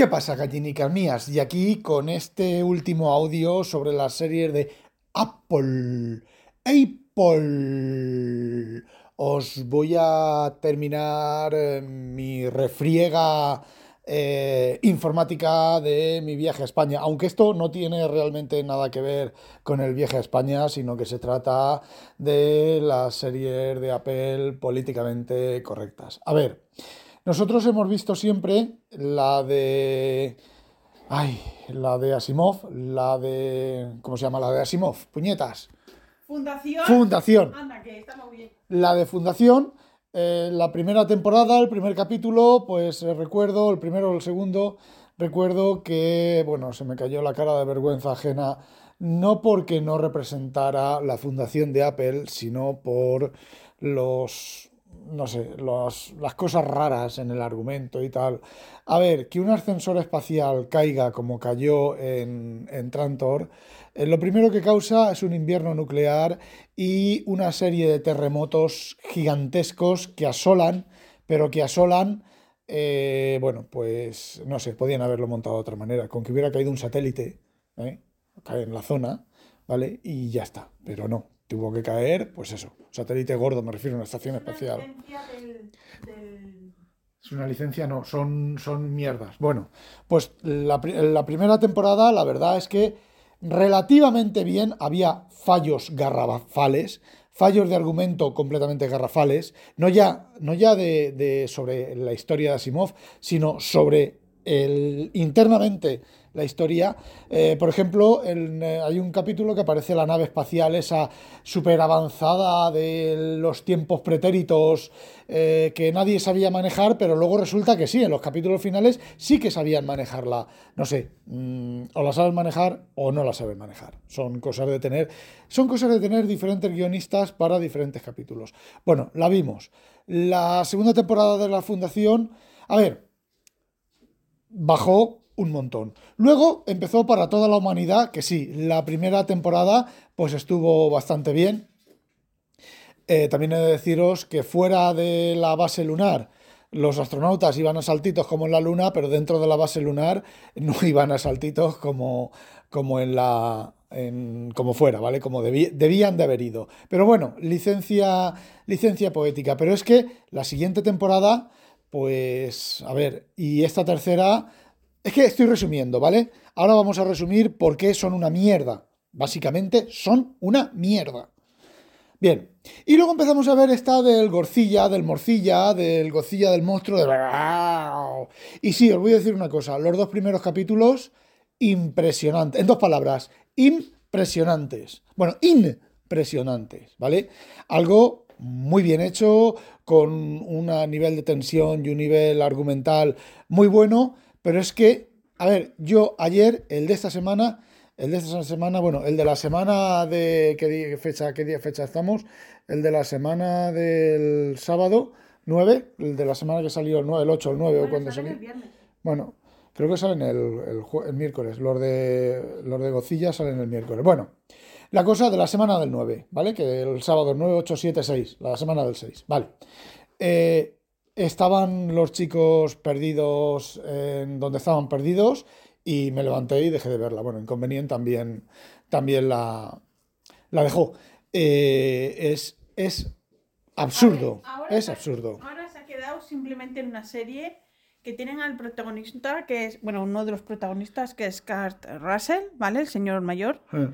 ¿Qué pasa, gallinicas mías? Y aquí con este último audio sobre las series de Apple. Apple. Os voy a terminar eh, mi refriega eh, informática de mi viaje a España, aunque esto no tiene realmente nada que ver con el viaje a España, sino que se trata de las series de Apple políticamente correctas. A ver, nosotros hemos visto siempre la de... Ay, la de Asimov, la de... ¿Cómo se llama? La de Asimov, puñetas. Fundación. Fundación. Anda, que está muy bien. La de Fundación, eh, la primera temporada, el primer capítulo, pues eh, recuerdo, el primero o el segundo, recuerdo que, bueno, se me cayó la cara de vergüenza ajena, no porque no representara la fundación de Apple, sino por los, no sé, las cosas raras en el argumento y tal. A ver, que un ascensor espacial caiga como cayó en, en Trantor, eh, lo primero que causa es un invierno nuclear y una serie de terremotos gigantescos que asolan, pero que asolan, eh, bueno, pues no sé, podían haberlo montado de otra manera, con que hubiera caído un satélite, ¿eh? cae en la zona, ¿vale? Y ya está, pero no, tuvo que caer, pues eso, satélite gordo, me refiero a una estación espacial. Es una licencia, no, son, son mierdas. Bueno, pues la, la primera temporada, la verdad es que relativamente bien, había fallos garrafales, fallos de argumento completamente garrafales, no ya, no ya de, de sobre la historia de Asimov, sino sobre internamente la historia. Eh, por ejemplo, eh, hay un capítulo que aparece la nave espacial, esa súper avanzada de los tiempos pretéritos eh, que nadie sabía manejar, pero luego resulta que sí, en los capítulos finales sí que sabían manejarla. No sé, mm, o la saben manejar o no la saben manejar. Son cosas de tener, son cosas de tener diferentes guionistas para diferentes capítulos. Bueno, la vimos. La segunda temporada de la Fundación, a ver, bajó un montón. Luego empezó para toda la humanidad, que sí, la primera temporada pues estuvo bastante bien. Eh, también he de deciros que fuera de la base lunar, los astronautas iban a saltitos como en la Luna, pero dentro de la base lunar no iban a saltitos como, como en la. en- como fuera, ¿vale? Como debí- debían de haber ido. Pero bueno, licencia, licencia poética. Pero es que la siguiente temporada, pues, a ver, y esta tercera, es que estoy resumiendo, ¿vale? Ahora vamos a resumir por qué son una mierda. Básicamente son una mierda. Bien, y luego empezamos a ver esta del Gorcilla, del Morcilla, del Gocilla del monstruo, de... Y sí, os voy a decir una cosa, los dos primeros capítulos, impresionantes, en dos palabras, impresionantes. Bueno, impresionantes, ¿vale? Algo muy bien hecho, con un nivel de tensión y un nivel argumental muy bueno, pero es que, a ver, yo ayer, el de esta semana, el de esta semana, bueno, el de la semana de qué día, fecha, qué día fecha estamos, el de la semana del sábado 9, el de la semana que salió el 9, el 8, el 9 o cuando salió. Bueno, creo que salen el, el, el miércoles, los de los de Gocilla salen el miércoles. Bueno, la cosa de la semana del 9, ¿vale? Que el sábado 9, 8, 7, 6, la semana del 6, ¿vale? Eh, estaban los chicos perdidos en donde estaban perdidos y me levanté y dejé de verla. Bueno, Inconvenient también, también la, la dejó. Eh, es, es absurdo, ver, ahora es se- absurdo. Ahora se ha quedado simplemente en una serie que tienen al protagonista, que es, bueno, uno de los protagonistas, que es Kurt Russell, ¿vale? El señor mayor. Eh,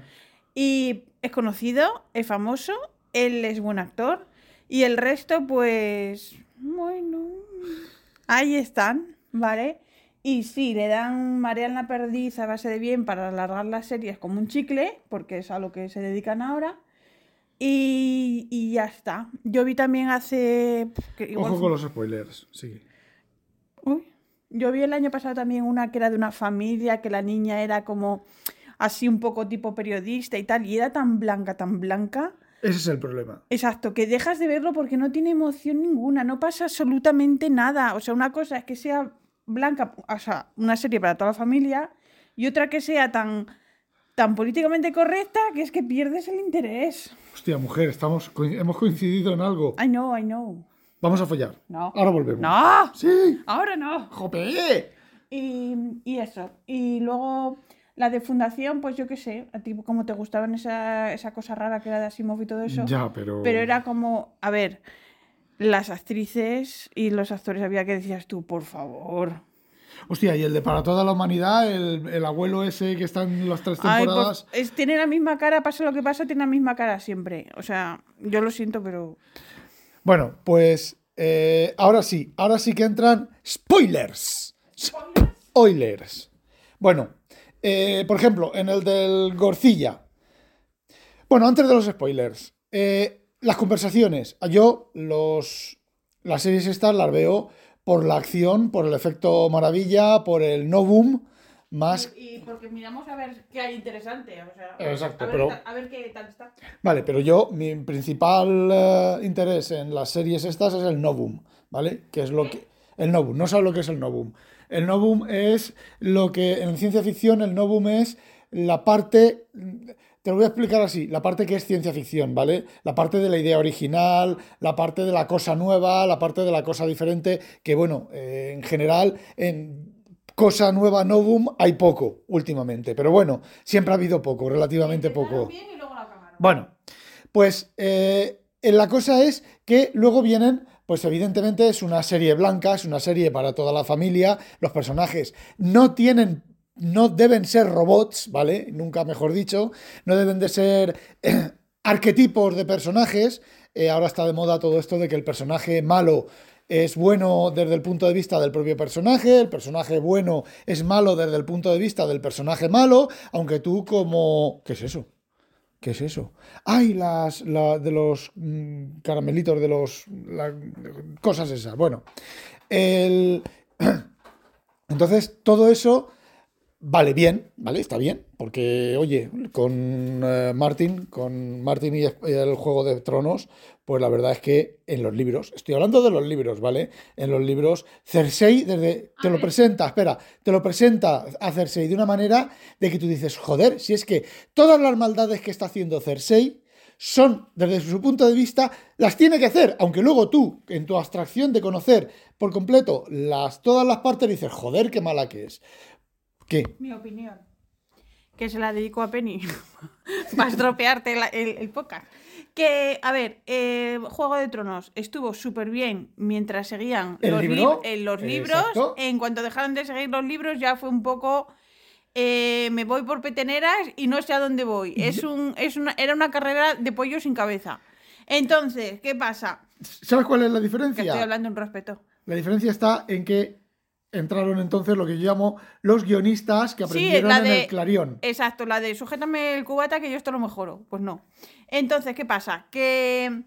Y es conocido, es famoso, él es buen actor. Y el resto, pues, bueno, ahí están, ¿vale? Y sí, le dan marean la perdiz a base de bien para alargar las series como un chicle, porque es a lo que se dedican ahora. Y, y ya está. Yo vi también hace... igual Ojo con los spoilers, sí. Uy, Yo vi el año pasado también una que era de una familia, que la niña era como así un poco tipo periodista y tal, y era tan blanca, tan blanca. Ese es el problema. Exacto, que dejas de verlo porque no tiene emoción ninguna, no pasa absolutamente nada. O sea, una cosa es que sea blanca, o sea, una serie para toda la familia, y otra que sea tan, tan políticamente correcta que es que pierdes el interés. Hostia, mujer, estamos, hemos coincidido en algo. I know, I know. Vamos a follar. No. Ahora volvemos. ¡No! Sí. Ahora no. ¡Jope! Y, y eso. Y luego la de fundación, pues yo qué sé, a ti como te gustaban esa, esa cosa rara que era de Asimov y todo eso. Ya, pero. Pero era como, a ver, las actrices y los actores había que decías tú, por favor. Hostia, y el de Para toda la humanidad, el, el abuelo ese que está en las tres Ay, temporadas. pues, es, tiene la misma cara, pasa lo que pasa, tiene la misma cara siempre. O sea, yo lo siento, pero... Bueno, pues eh, ahora sí, ahora sí que entran spoilers. Spoilers. Bueno, eh, por ejemplo, en el del Gorcilla. Bueno, antes de los spoilers, eh, las conversaciones. Yo los, las series estas las veo por la acción, por el efecto maravilla, por el no boom, más Y porque miramos a ver qué hay interesante, o sea... Exacto, a ver, pero- a ver qué tal está. Vale, pero yo, mi principal eh, interés en las series estas es el novum, ¿vale? Que es lo que. El novum, no sabes lo que es el novum. El novum es lo que en ciencia ficción, el novum es la parte. Te lo voy a explicar así: la parte que es ciencia ficción, ¿vale? La parte de la idea original, la parte de la cosa nueva, la parte de la cosa diferente, que bueno, eh, en general, en cosa nueva, novum, hay poco últimamente. Pero bueno, siempre ha habido poco, relativamente poco. Bueno, pues eh, la cosa es que luego vienen, pues evidentemente es una serie blanca, es una serie para toda la familia, los personajes no tienen, no deben ser robots, ¿vale? Nunca mejor dicho, no deben de ser eh, arquetipos de personajes, Eh, ahora está de moda todo esto de que el personaje malo es bueno desde el punto de vista del propio personaje, el personaje bueno es malo desde el punto de vista del personaje malo, aunque tú como... ¿Qué es eso? ¿Qué es eso? ¡Ay! Las, la- de los mm, caramelitos, de los. cosas esas. Bueno. El. Entonces, todo eso vale bien, ¿vale? Está bien. Porque, oye, con eh, Martin, con Martin y el Juego de Tronos, pues la verdad es que en los libros, estoy hablando de los libros, ¿vale? En los libros, Cersei, desde. Te lo presenta, espera, te lo presenta a Cersei de una manera de que tú dices, joder, si es que todas las maldades que está haciendo Cersei son, desde su punto de vista, las tiene que hacer, aunque luego tú, en tu abstracción de conocer por completo las, todas las partes, dices, joder, qué mala que es. ¿Qué? Mi opinión. Que se la dedico a Penny. Para estropearte la- el, el podcast. Que, a ver, eh, Juego de Tronos estuvo súper bien mientras seguían ¿El los, libro? libros. Exacto. En cuanto dejaron de seguir los libros, ya fue un poco. eh, me voy por peteneras y no sé a dónde voy. Es un, es una, era una carrera de pollo sin cabeza. Entonces, ¿qué pasa? ¿Sabes cuál es la Que estoy diferencia? hablando en respeto. La diferencia está en que entraron entonces lo que yo llamo los guionistas que Sí, aprendieron la en de- el Clarion. Exacto, la de sujétame el cubata que yo esto lo mejoro. Pues no. Entonces, ¿qué pasa? Que.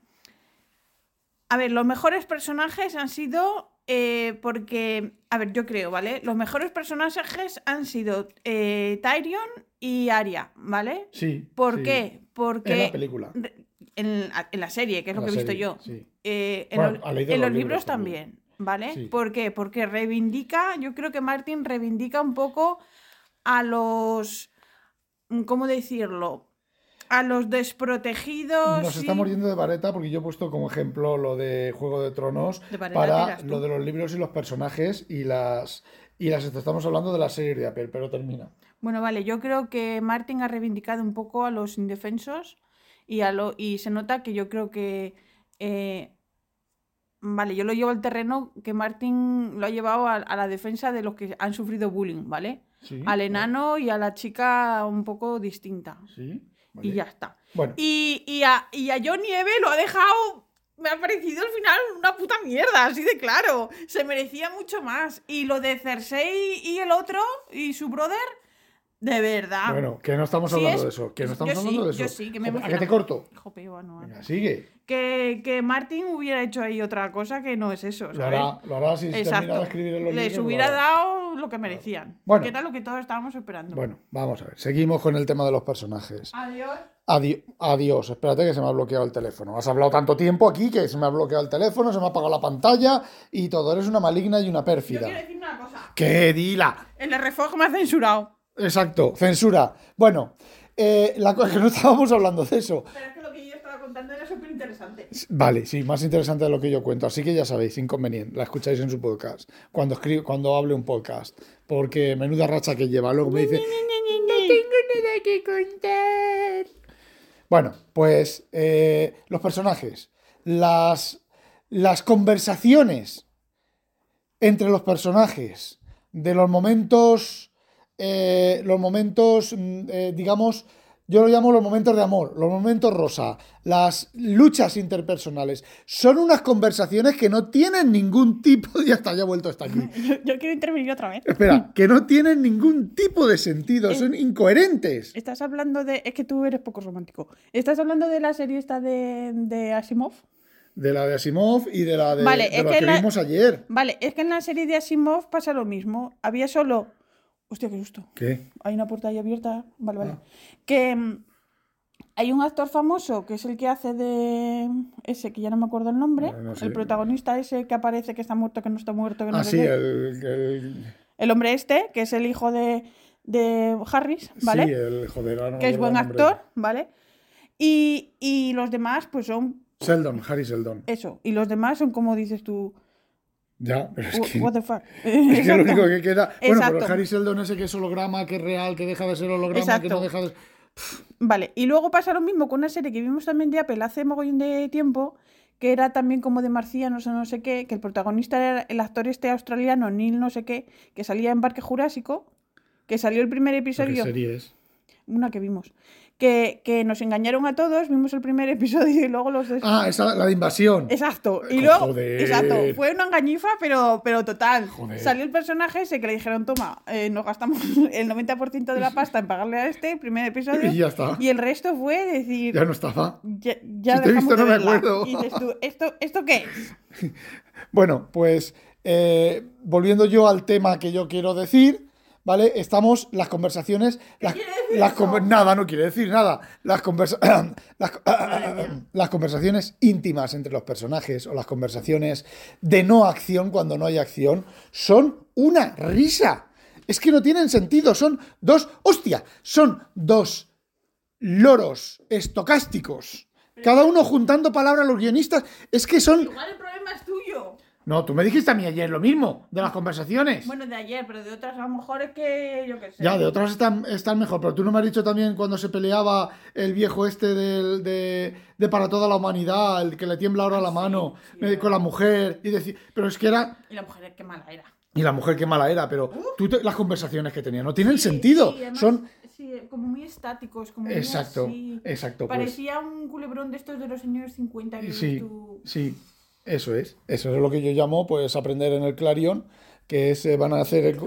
A ver, los mejores personajes han sido. eh, porque. A ver, yo creo, ¿vale? Los mejores personajes han sido eh, Tyrion y Arya, ¿vale? Sí. ¿Por sí. qué? Porque. En la película. En, en la serie, que es lo que he visto serie, yo. sí. Eh, en Bueno, los, en libros libros también. también, ¿vale? Sí. ¿Por qué? Porque reivindica, yo creo que Martin reivindica un poco a los, ¿cómo decirlo? A los desprotegidos. Nos y- estamos yendo de vareta porque yo he puesto como ejemplo lo de Juego de Tronos De para lo de los libros y los personajes y las y las estamos hablando de la serie de Apple, pero termina. Bueno, vale, yo creo que Martin ha reivindicado un poco a los indefensos y, a lo, y se nota que yo creo que... eh, vale, yo lo llevo al terreno que Martin lo ha llevado a, a la defensa de los que han sufrido bullying, ¿vale? Sí. Al enano y a la chica un poco distinta. Sí. Y ya está. Bueno, Y, y, a, y a John Nieve lo ha dejado. Me ha parecido al final una puta mierda, así de claro. Se merecía mucho más. Y lo de Cersei y el otro, y su brother, De verdad. Bueno, que no estamos Sí hablando es- de eso. Que no estamos yo sí, hablando de eso. yo sí, que me ¿A que te corto? Jope, bueno, Venga, anda. sigue. que, que Martin hubiera hecho ahí otra cosa que no es eso, Lo ¿sabes? hará, lo hará si se termina Exacto. de escribir en los Les libros, lo hubiera dado lo que merecían. Bueno. Que era lo que todos estábamos esperando. Bueno, vamos a ver. Seguimos con el tema de los personajes. Adiós. Adi- adiós, espérate que se me ha bloqueado el teléfono. Has hablado tanto tiempo aquí que se me ha bloqueado el teléfono, se me ha apagado la pantalla y todo. Eres una maligna y una Yo pérfida. quiero decir una cosa. ¡Qué dila! El RFOG me ha censurado. Exacto, censura. Bueno, eh, la cosa que no estábamos hablando de eso. Pero es que lo que yo estaba contando era súper interesante. Vale, sí, más interesante de lo que yo cuento. Así que ya sabéis, inconveniente. La escucháis en su podcast. Cuando escribo, cuando hable un podcast. Porque menuda racha que lleva. Luego me dice. No tengo nada que contar. Bueno, pues eh, los personajes. Las, las conversaciones entre los personajes. De los momentos. Eh, los momentos, mm, eh, digamos. Yo lo llamo los momentos de amor, los momentos rosa, las luchas interpersonales. Son unas conversaciones que no tienen ningún tipo de... Ya está, ya he vuelto hasta aquí. Yo, yo quiero intervenir otra vez. Espera, que no tienen ningún tipo de sentido, son incoherentes. Estás hablando de. Es que tú eres poco romántico. Estás hablando de la serie esta de, de Asimov. De la de Asimov y de la de, Vale, de es que que la- vimos ayer. Vale, es que en la serie de Asimov pasa lo mismo. Había solo. Hostia, qué susto. ¿Qué? Hay una puerta ahí abierta. Vale, vale. Ah. Que mm, hay un actor famoso que es el que hace de. Ese que ya no me acuerdo el nombre. No, no sé. El protagonista ese que aparece que está muerto, que no está muerto, que no Ah, sé sí, qué. el, el- El hombre este, que es el hijo de, de Harris, ¿vale? Sí, el joder, ahora no que me es acuerdo buen el nombre. actor, ¿vale? Y, y los demás, pues son Sheldon, Harry Sheldon. eso. Y los demás son como dices tú. Ya, pero es "Wh- que... What the fuck. Es que lo único que queda. Bueno, pero el. Harry Sheldon ese que es holograma, que es real, que deja de ser holograma, que Exacto. no deja de. Vale, y luego pasa lo mismo con una serie que vimos también de Apple hace mogollón de tiempo, que era también como de marcianos o no sé qué, que el protagonista era el actor este australiano, Neil no sé qué, que salía en Parque Jurásico, que salió el primer ¿Qué episodio, serie es? una que vimos, que, que nos engañaron a todos, vimos el primer episodio y luego los... Ah, esa, la de invasión. Exacto, y Jo- luego, joder. exacto, fue una engañifa, pero, pero total. Joder. Salió el personaje ese que le dijeron, toma, eh, nos gastamos el 90% de la pasta en pagarle a este, primer episodio, Y ya está. y el resto fue decir, Ya no estaba. ya, ya Si te he visto, no me acuerdo. Y dices tú, ¿esto, ¿esto qué es? Bueno, pues eh, volviendo yo al tema que yo quiero decir, ¿vale? Estamos las conversaciones. Las, las conver- nada, no quiere decir nada. Las, conversa- las, las conversaciones íntimas entre los personajes o las conversaciones de no acción cuando no hay acción son una risa. Es que no tienen sentido. Son dos. ¡Hostia! Son dos loros estocásticos. Cada uno juntando palabras los guionistas. Es que son. Igual el problema. No, tú me dijiste a mí ayer lo mismo, de las conversaciones. Bueno, de ayer, pero de otras a lo mejor es que yo qué sé. ya, de otras están, están mejor, pero tú no me has dicho también cuando se peleaba el viejo este del- de, de Para toda la humanidad, el que le tiembla ahora la mano eh, con la mujer, y decir, pero es que era... Y la mujer, qué mala era. Y la mujer qué mala era, pero tú te- las conversaciones que tenía no tienen sentido. Sí, además, Son... sí, como muy estáticos, como muy Exacto, así. exacto, pues. Parecía un culebrón de estos de los señores 50 que Sí, tú. sí, eso es. Eso es lo que yo llamo, pues, aprender en el Clarion, que es, eh, van a hacer... el-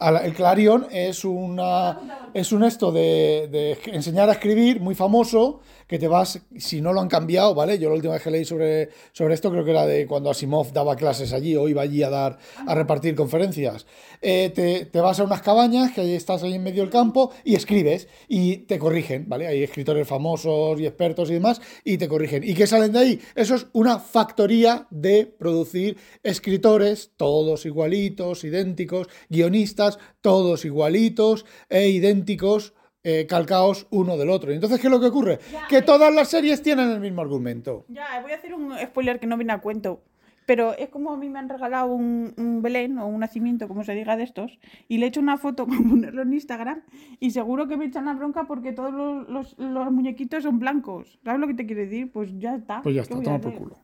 La- el Clarion es una es un esto de, de enseñar a escribir muy famoso que te vas si no lo han cambiado vale yo la última vez que leí sobre, sobre esto creo que era de cuando Asimov daba clases allí o iba allí a dar a repartir conferencias. Eh, te, te vas a unas cabañas que ahí estás ahí en medio del campo y escribes y te corrigen vale hay escritores famosos y expertos y demás y te corrigen. Y qué salen de ahí eso es una factoría de producir escritores todos igualitos idénticos guionistas todos igualitos e idénticos, eh, calcaos uno del otro. Y entonces, ¿qué es lo que ocurre? Ya, Que eh. todas las series tienen el mismo argumento. Ya, voy a hacer un spoiler que no viene a cuento. Pero es como a mí me han regalado un, un Belén o un nacimiento, como se diga de estos, y le he hecho una foto para ponerlo en Instagram y seguro que me echan la bronca porque todos los, los- los muñequitos son blancos. ¿Sabes lo que te quiero decir? Pues ya está. Pues ya ¿Qué está, toma por culo.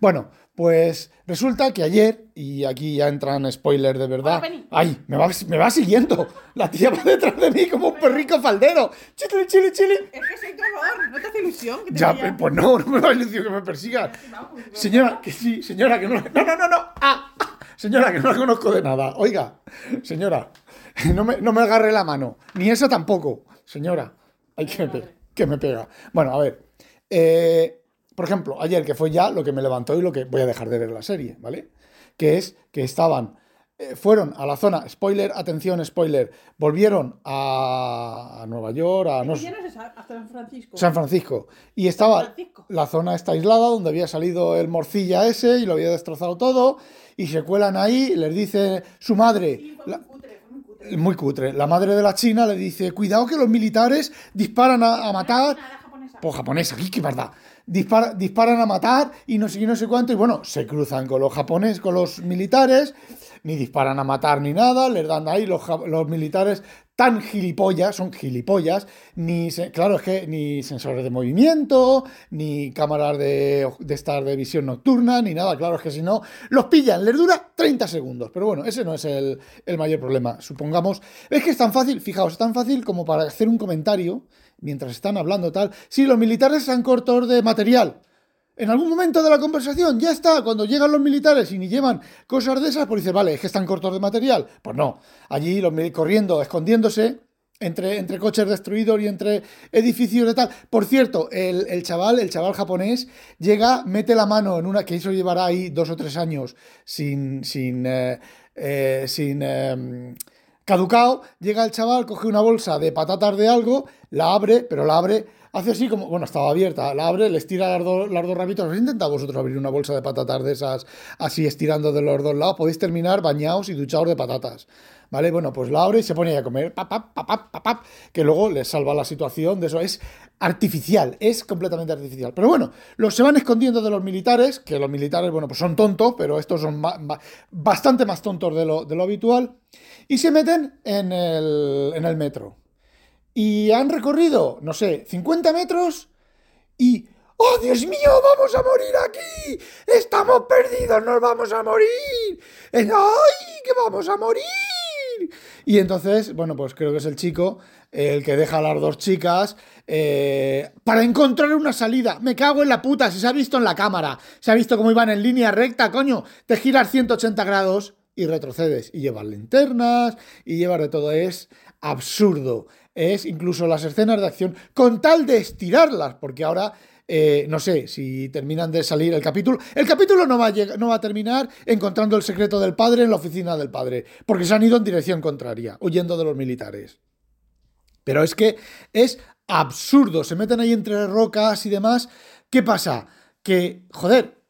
Bueno, pues resulta que ayer, y aquí ya entran spoilers de verdad. Hola. ¡Ay! Me va, me va siguiendo. La tía va detrás de mí como un perrico faldero. ¡Chile, chile, chile! Es que soy tu ¿no te hace ilusión? Que te Ya, vaya? pues no, no me va a ilusión que me persigan. Señora, que sí, señora, que no. No, no, no, no. Ah, ah. señora, que no la conozco de nada. Oiga, señora, no me, no me agarre la mano. Ni esa tampoco, señora. Ay, que me pega. Que me pega. Bueno, a ver. eh, por ejemplo, ayer, que fue ya lo que me levantó y lo que voy a dejar de ver la serie, ¿vale? Que es que estaban, eh, fueron a la zona, spoiler, atención, spoiler, volvieron a, a Nueva York, a no sé- Ya no es a San Francisco. San Francisco. Y estaba, Francisco. la zona está aislada, donde había salido el morcilla ese y lo había destrozado todo, y se cuelan ahí, les dice su madre, la- muy cutre, la madre de la China le dice, cuidado que los militares disparan a, a matar, pues japonesa, ¡qué verdad! Dispara- disparan a matar y no sé qué, no sé cuánto, y bueno, se cruzan con los japoneses, con los militares, ni disparan a matar ni nada, les dan ahí los, los militares tan gilipollas, son gilipollas, ni, claro, es que ni sensores de movimiento, ni cámaras de, de estar de visión nocturna, ni nada, claro, es que si no, los pillan, les dura 30 segundos, pero bueno, ese no es el, el mayor problema, supongamos, es que es tan fácil, fijaos, es tan fácil como para hacer un comentario, mientras están hablando tal, si los militares están cortos de material, en algún momento de la conversación, ya está, cuando llegan los militares y ni llevan cosas de esas, pues dices, vale, es que están cortos de material. Pues no, allí los corriendo, escondiéndose entre, entre coches destruidos y entre edificios y tal. Por cierto, el, el chaval, el chaval japonés, llega, mete la mano en una, que eso llevará ahí dos o tres años sin, sin, eh, eh, sin eh, caducao, llega el chaval, coge una bolsa de patatas de algo, la abre, pero la abre, hace así como, bueno, estaba abierta, la abre, les tira las, dos- las dos rabitos. ¿Habéis intentado vosotros abrir una bolsa de patatas de esas así estirando de los dos lados? Podéis terminar bañados y duchados de patatas. ¿Vale? Bueno, pues la abre y se pone a comer, pap, pap, pap, pap, que luego les salva la situación de eso. Es artificial, es completamente artificial. Pero bueno, los se van escondiendo de los militares, que los militares, bueno, pues son tontos, pero estos son ba- ba- bastante más tontos de lo, de lo habitual, y se meten en el, en el metro. Y han recorrido, no sé, 50 metros y... ¡Oh, Dios mío! ¡Vamos a morir aquí! ¡Estamos perdidos! ¡Nos vamos a morir! ¡Ay, que vamos a morir! Y entonces, bueno, pues creo que es el chico el que deja a las dos chicas eh, para encontrar una salida. Me cago en la puta, si se ha visto en la cámara, se ha visto cómo iban en línea recta, coño, te giras 180 grados y retrocedes y llevas linternas y llevas de todo. Es absurdo. Es incluso las escenas de acción con tal de estirarlas, porque ahora eh, no sé si terminan de salir el capítulo. El capítulo no va, a lleg- no va a terminar encontrando el secreto del padre en la oficina del padre, porque se han ido en dirección contraria, huyendo de los militares. Pero es que es absurdo, se meten ahí entre rocas y demás. ¿Qué pasa? Que, joder,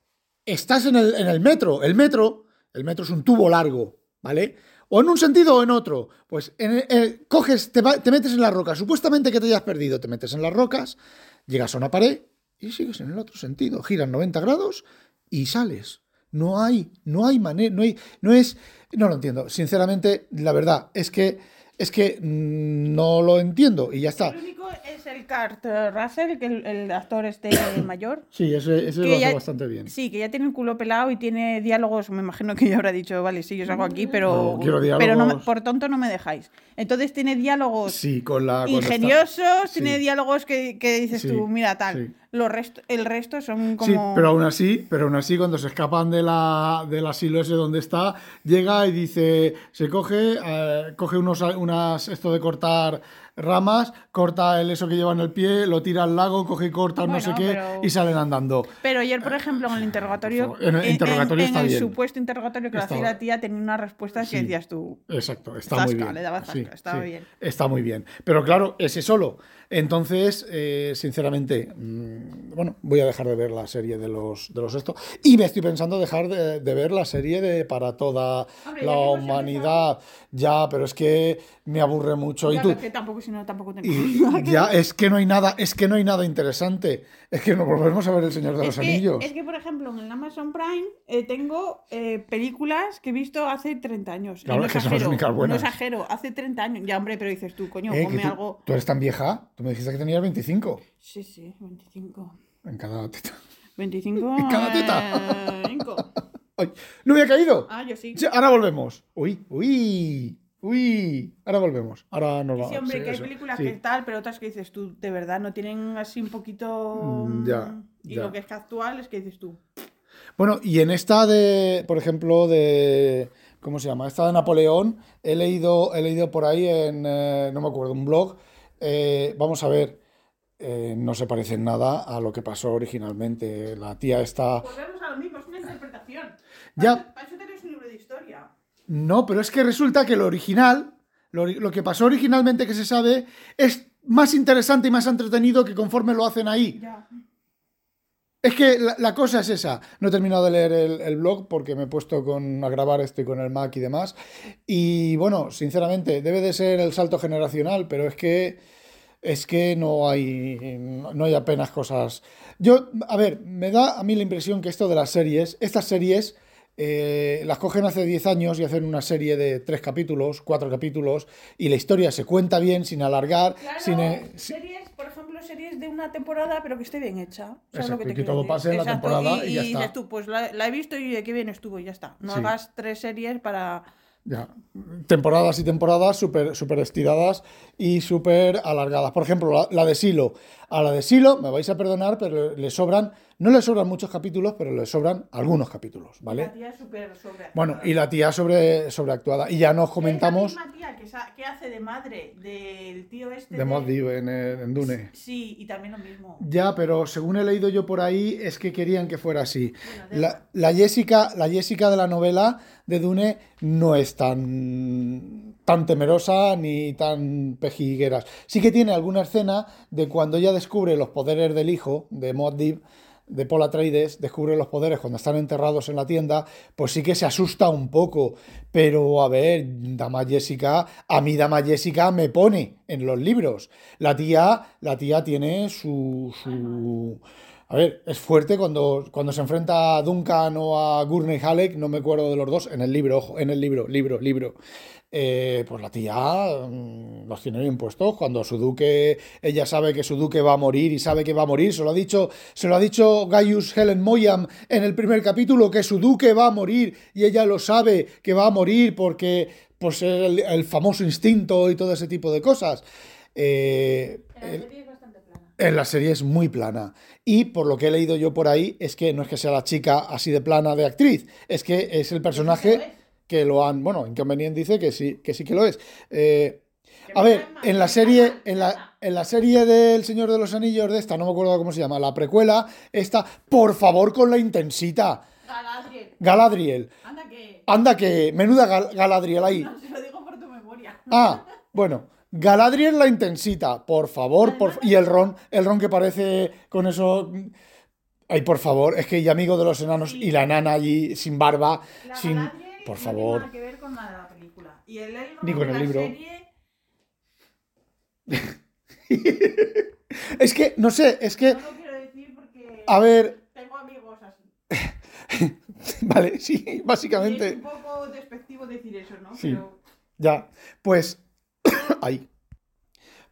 estás en el, en el metro. El metro, el metro es un tubo largo, ¿vale? O en un sentido o en otro. Pues en el- coges, te, va- te metes en las rocas. Supuestamente que te hayas perdido, te metes en las rocas, llegas a una pared y sigues en el otro sentido. Giras 90 grados y sales. No hay, no hay manera, no hay, no es, no lo entiendo. Sinceramente, la verdad es que, es que mm, no lo entiendo y ya está. Es el Kurt Russell, que el, el actor este mayor. Sí, ese, ese lo hace ya- bastante bien. Sí, que ya tiene el culo pelado y tiene diálogos. Me imagino que yo habrá dicho, vale, sí, yo salgo aquí, pero, No, pero no por tonto no me dejáis. Entonces tiene diálogos Sí, con la. está- ingeniosos, sí. tiene diálogos que, que dices Sí, tú, mira, tal. sí. Los resto, el resto son Sí, como. pero aún así, pero aún así, cuando se escapan de la, del asilo ese donde está, llega y dice, se coge, eh, coge unos, unas, esto de cortar ramas, corta el eso que lleva en el pie, lo tira al lago, coge y corta no sé qué, pero- y salen andando. Pero ayer, por ejemplo, en el interrogatorio. en el interrogatorio en está el bien. supuesto interrogatorio que hacía la tía, tenía unas respuestas Sí. que decías tú. Exacto, está Zasca, muy bien. le daba zasca, Sí, estaba sí, bien. Está muy bien. Pero claro, ese solo. Entonces, eh, sinceramente, mm, bueno, voy a dejar de ver la serie de los, de los esto. Y me estoy pensando dejar de, de ver la serie de para toda Hombre, la ya humanidad. Ya, pero es que me aburre mucho. Y tú, pero que tampoco, si no, tampoco y ya, es que no hay nada, es que no hay nada interesante. Es que nos volvemos a ver el Señor de Es los que, Anillos. es que, por ejemplo, en el Amazon Prime eh, tengo eh, películas que he visto hace 30 años. Claro, no es que son las exagero, únicas no buenas. exagero, hace 30 años. Ya, hombre, pero dices tú, coño, Eh, ponme tú, algo. tú eres tan vieja, tú me dijiste que tenías 25 Sí, sí, 25. En cada teta. 25. En cada teta. eh, no había caído. Ah, yo sí. Sí, ahora volvemos. Uy, uy, uy. Ahora volvemos. Ahora nos vamos. Sí, hombre, Sí, que hay eso, películas sí. que tal, pero otras que dices tú, de verdad, no tienen así un poquito. Mm, ya, Y ya. lo que es que actual es que dices tú. Bueno, y en esta de, por ejemplo, de. ¿Cómo se llama? Esta de Napoleón, he leído, he leído por ahí en. eh, no me acuerdo, un blog. eh, vamos a ver. Eh, no se parece en nada a lo que pasó originalmente. La tía está. Volvemos a lo mismo, es una interpretación. Ya. Para eso tenés un libro de historia. No, pero es que resulta que lo original, lo, lo que pasó originalmente que se sabe, es más interesante y más entretenido que conforme lo hacen ahí. Ya. Es que la, la cosa es esa. No he terminado de leer el, el blog porque me he puesto con, a grabar esto y con el Mac y demás. Y bueno, sinceramente, debe de ser el salto generacional, pero es que es que no hay no hay apenas cosas. Yo, a ver, me da a mí la impresión que esto de las series, estas series eh, las cogen hace 10 años y hacen una serie de tres capítulos, cuatro capítulos, y la historia se cuenta bien, sin alargar, Claro, sin, eh, series, por ejemplo, series de una temporada, pero que esté bien hecha. ¿Sabes lo que te y que todo pase en la temporada y ya dices está. tú, pues la, la he visto y de qué bien estuvo y ya está. No Sí. hagas tres series para... Ya. Temporadas y temporadas súper súper estiradas y súper alargadas. Por ejemplo, la de Silo. A la de Silo, me vais a perdonar, pero le sobran, no le sobran muchos capítulos, pero le sobran algunos capítulos, La ¿vale? tía es súper sobre... Bueno, y la tía sobre, sobreactuada. Y ya nos comentamos Es la misma tía que, sa- que hace de madre del tío este de Mod en, en Dune. Sí, y también lo mismo. Ya, pero según he leído yo por ahí, es que querían que fuera así. Bueno, La, la Jessica, la Jessica de la novela de Dune no es tan, tan temerosa ni tan pejigueras. Sí que tiene alguna escena de cuando ella descubre los poderes del hijo de Muad'Dib, de Paul Atreides, descubre los poderes cuando están enterrados en la tienda, pues sí que se asusta un poco. Pero a ver, Dama Jessica, a mí Dama Jessica me pone en los libros. La tía, la tía tiene su, su... A ver, es fuerte cuando, cuando se enfrenta a Duncan o a Gurney Halleck, no me acuerdo de los dos, en el libro, ojo, en el libro, libro, libro. Eh, pues la tía mm, los tiene bien puestos. Cuando su duque, ella sabe que su duque va a morir y sabe que va a morir, se lo ha dicho, se lo ha dicho Gaius Helen Moyam en el primer capítulo, que su duque va a morir y ella lo sabe que va a morir porque pues el, el famoso instinto y todo ese tipo de cosas. Eh, el- serie es bastante plana. en la serie es muy plana. Y por lo que he leído yo por ahí, es que no es que sea la chica así de plana de actriz, es que es el personaje que lo han. Bueno, Inconvenient dice que sí, que sí que lo es. Eh, a ver, en la serie, en la, en la serie del Señor de los Anillos de esta, no me acuerdo cómo se llama, la precuela, esta, por favor, con la intensita. Galadriel, Galadriel. anda que... Anda que, menuda Gal- Galadriel ahí. Se lo digo por tu memoria. Ah, bueno. Galadriel la intensita, por favor, por y el ron, el ron que parece con eso. Ay, por favor, es que y amigo de los enanos y la enana allí sin barba, La sin, Galadriel por no favor. tiene nada que ver con la de la película. Y el Elrond Ni con el libro. serie, Es que no sé, es que no lo quiero decir porque a ver, tengo amigos así. vale, sí, Y es básicamente. un poco despectivo decir eso, ¿no? Sí. Pero Ya, pues ahí.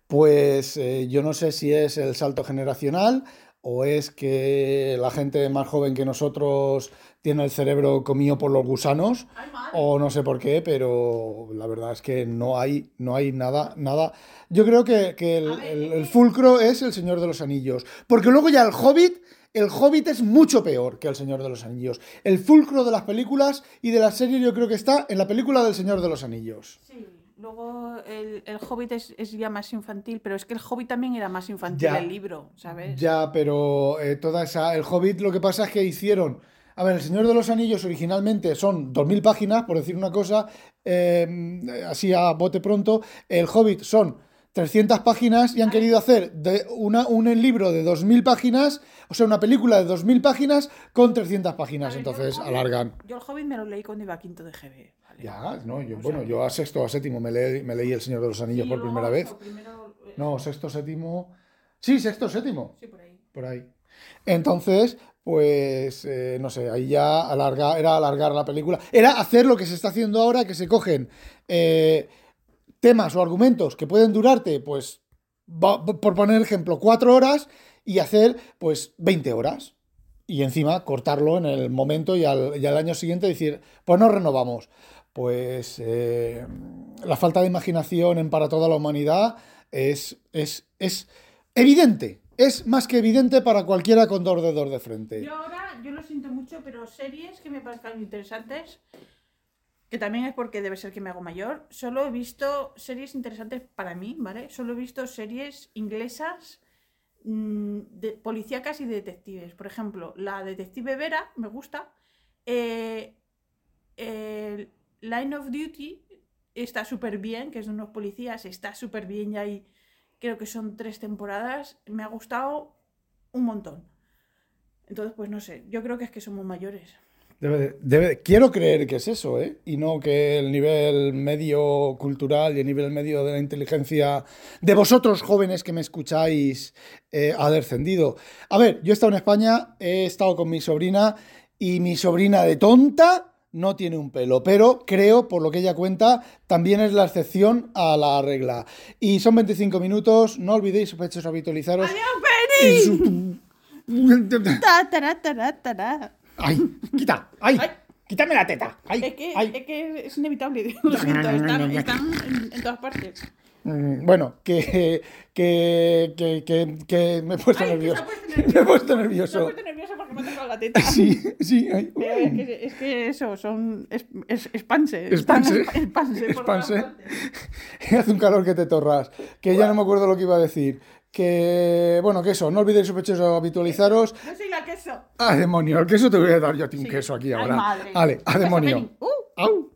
Pues eh, yo no sé si es el salto generacional o es que la gente más joven que nosotros tiene el cerebro comido por los gusanos o no sé por qué, pero la verdad es que no hay, no hay nada, nada. Yo creo que, que el, fulcro es el Señor de los Anillos, porque luego ya el Hobbit, el Hobbit es mucho peor que el Señor de los Anillos. El fulcro de las películas y de las series yo creo que está en la película del Señor de los Anillos. Sí, luego el, el Hobbit es, es ya más infantil, pero es que el Hobbit también era más infantil Ya. el libro, ¿sabes? Ya, pero eh, toda esa. El Hobbit lo que pasa es que hicieron. A ver, El Señor de los Anillos originalmente son 2.000 páginas, por decir una cosa, eh, así a bote pronto. El Hobbit son 300 páginas y han querido hacer de una, un libro de 2.000 páginas, o sea, una película de 2.000 páginas con 300 A páginas. ver, Entonces Hobbit- alargan. Yo el Hobbit me lo leí cuando iba a quinto de GB. Ya, no, yo, O bueno, sea, yo a sexto o a séptimo me leí, me leí El Señor de los Anillos sí, por primera vez. primero, eh, No, sexto, séptimo. Sí, sexto, séptimo. Sí, por ahí. por ahí. Entonces, pues, eh, no sé, ahí ya alarga, era alargar la película. Era hacer lo que se está haciendo ahora, que se cogen eh, temas o argumentos que pueden durarte, pues, por poner ejemplo, cuatro horas y hacer, pues, 20 horas. Y encima cortarlo en el momento y al, y al año siguiente decir, pues no renovamos. Pues eh, la falta de imaginación en para toda la humanidad es, es, es evidente. Es más que evidente para cualquiera con dos dedos de frente. Yo ahora yo lo siento mucho, pero series que me parezcan interesantes, que también es porque debe ser que me hago mayor, solo he visto series interesantes para mí, ¿vale? Solo he visto series inglesas mm, de policíacas y de detectives. Por ejemplo, la detective Vera me gusta. Eh, Line of Duty está súper bien, que es de unos policías, está súper bien y hay, creo que son tres temporadas. Me ha gustado un montón. Entonces, pues no sé, yo creo que es que somos mayores. Quiero creer que es eso, ¿eh? Y no que el nivel medio cultural y el nivel medio de la inteligencia de vosotros jóvenes que me escucháis eh, ha descendido. A ver, yo he estado en España, he estado con mi sobrina y mi sobrina de tonta no tiene un pelo, pero creo, por lo que ella cuenta, también es la excepción a la regla. Y son 25 minutos, no olvidéis, sospechosos, habitualizaros. ¡Adiós, su- Ta, tará, tará, tará. ¡Ay! ¡Quita! ¡Ay! Ay. ¡Quítame la teta! ¡Ay! Es que, ay. es que es inevitable, lo siento, están, están en, en todas partes. Mm, Bueno, que, que, que, que, que me he puesto Ay, nervioso. puesto Me he nervioso. puesto Me he nervioso. puesto nerviosa porque me ha tocado la teta. Sí, sí. ay, es que, es que eso, son es, es, por todas Expanse. partes. Hace un calor que te torras. Que ya no me acuerdo lo que iba a decir. Que, bueno, que eso, no olvidéis sospechosos habitualizaros. Yo soy la queso. ¡Ah, demonio! El queso te voy a dar yo a ti un Sí. queso aquí Ay, ahora. madre. Vale, a Queso demonio. Uh. ¡Au!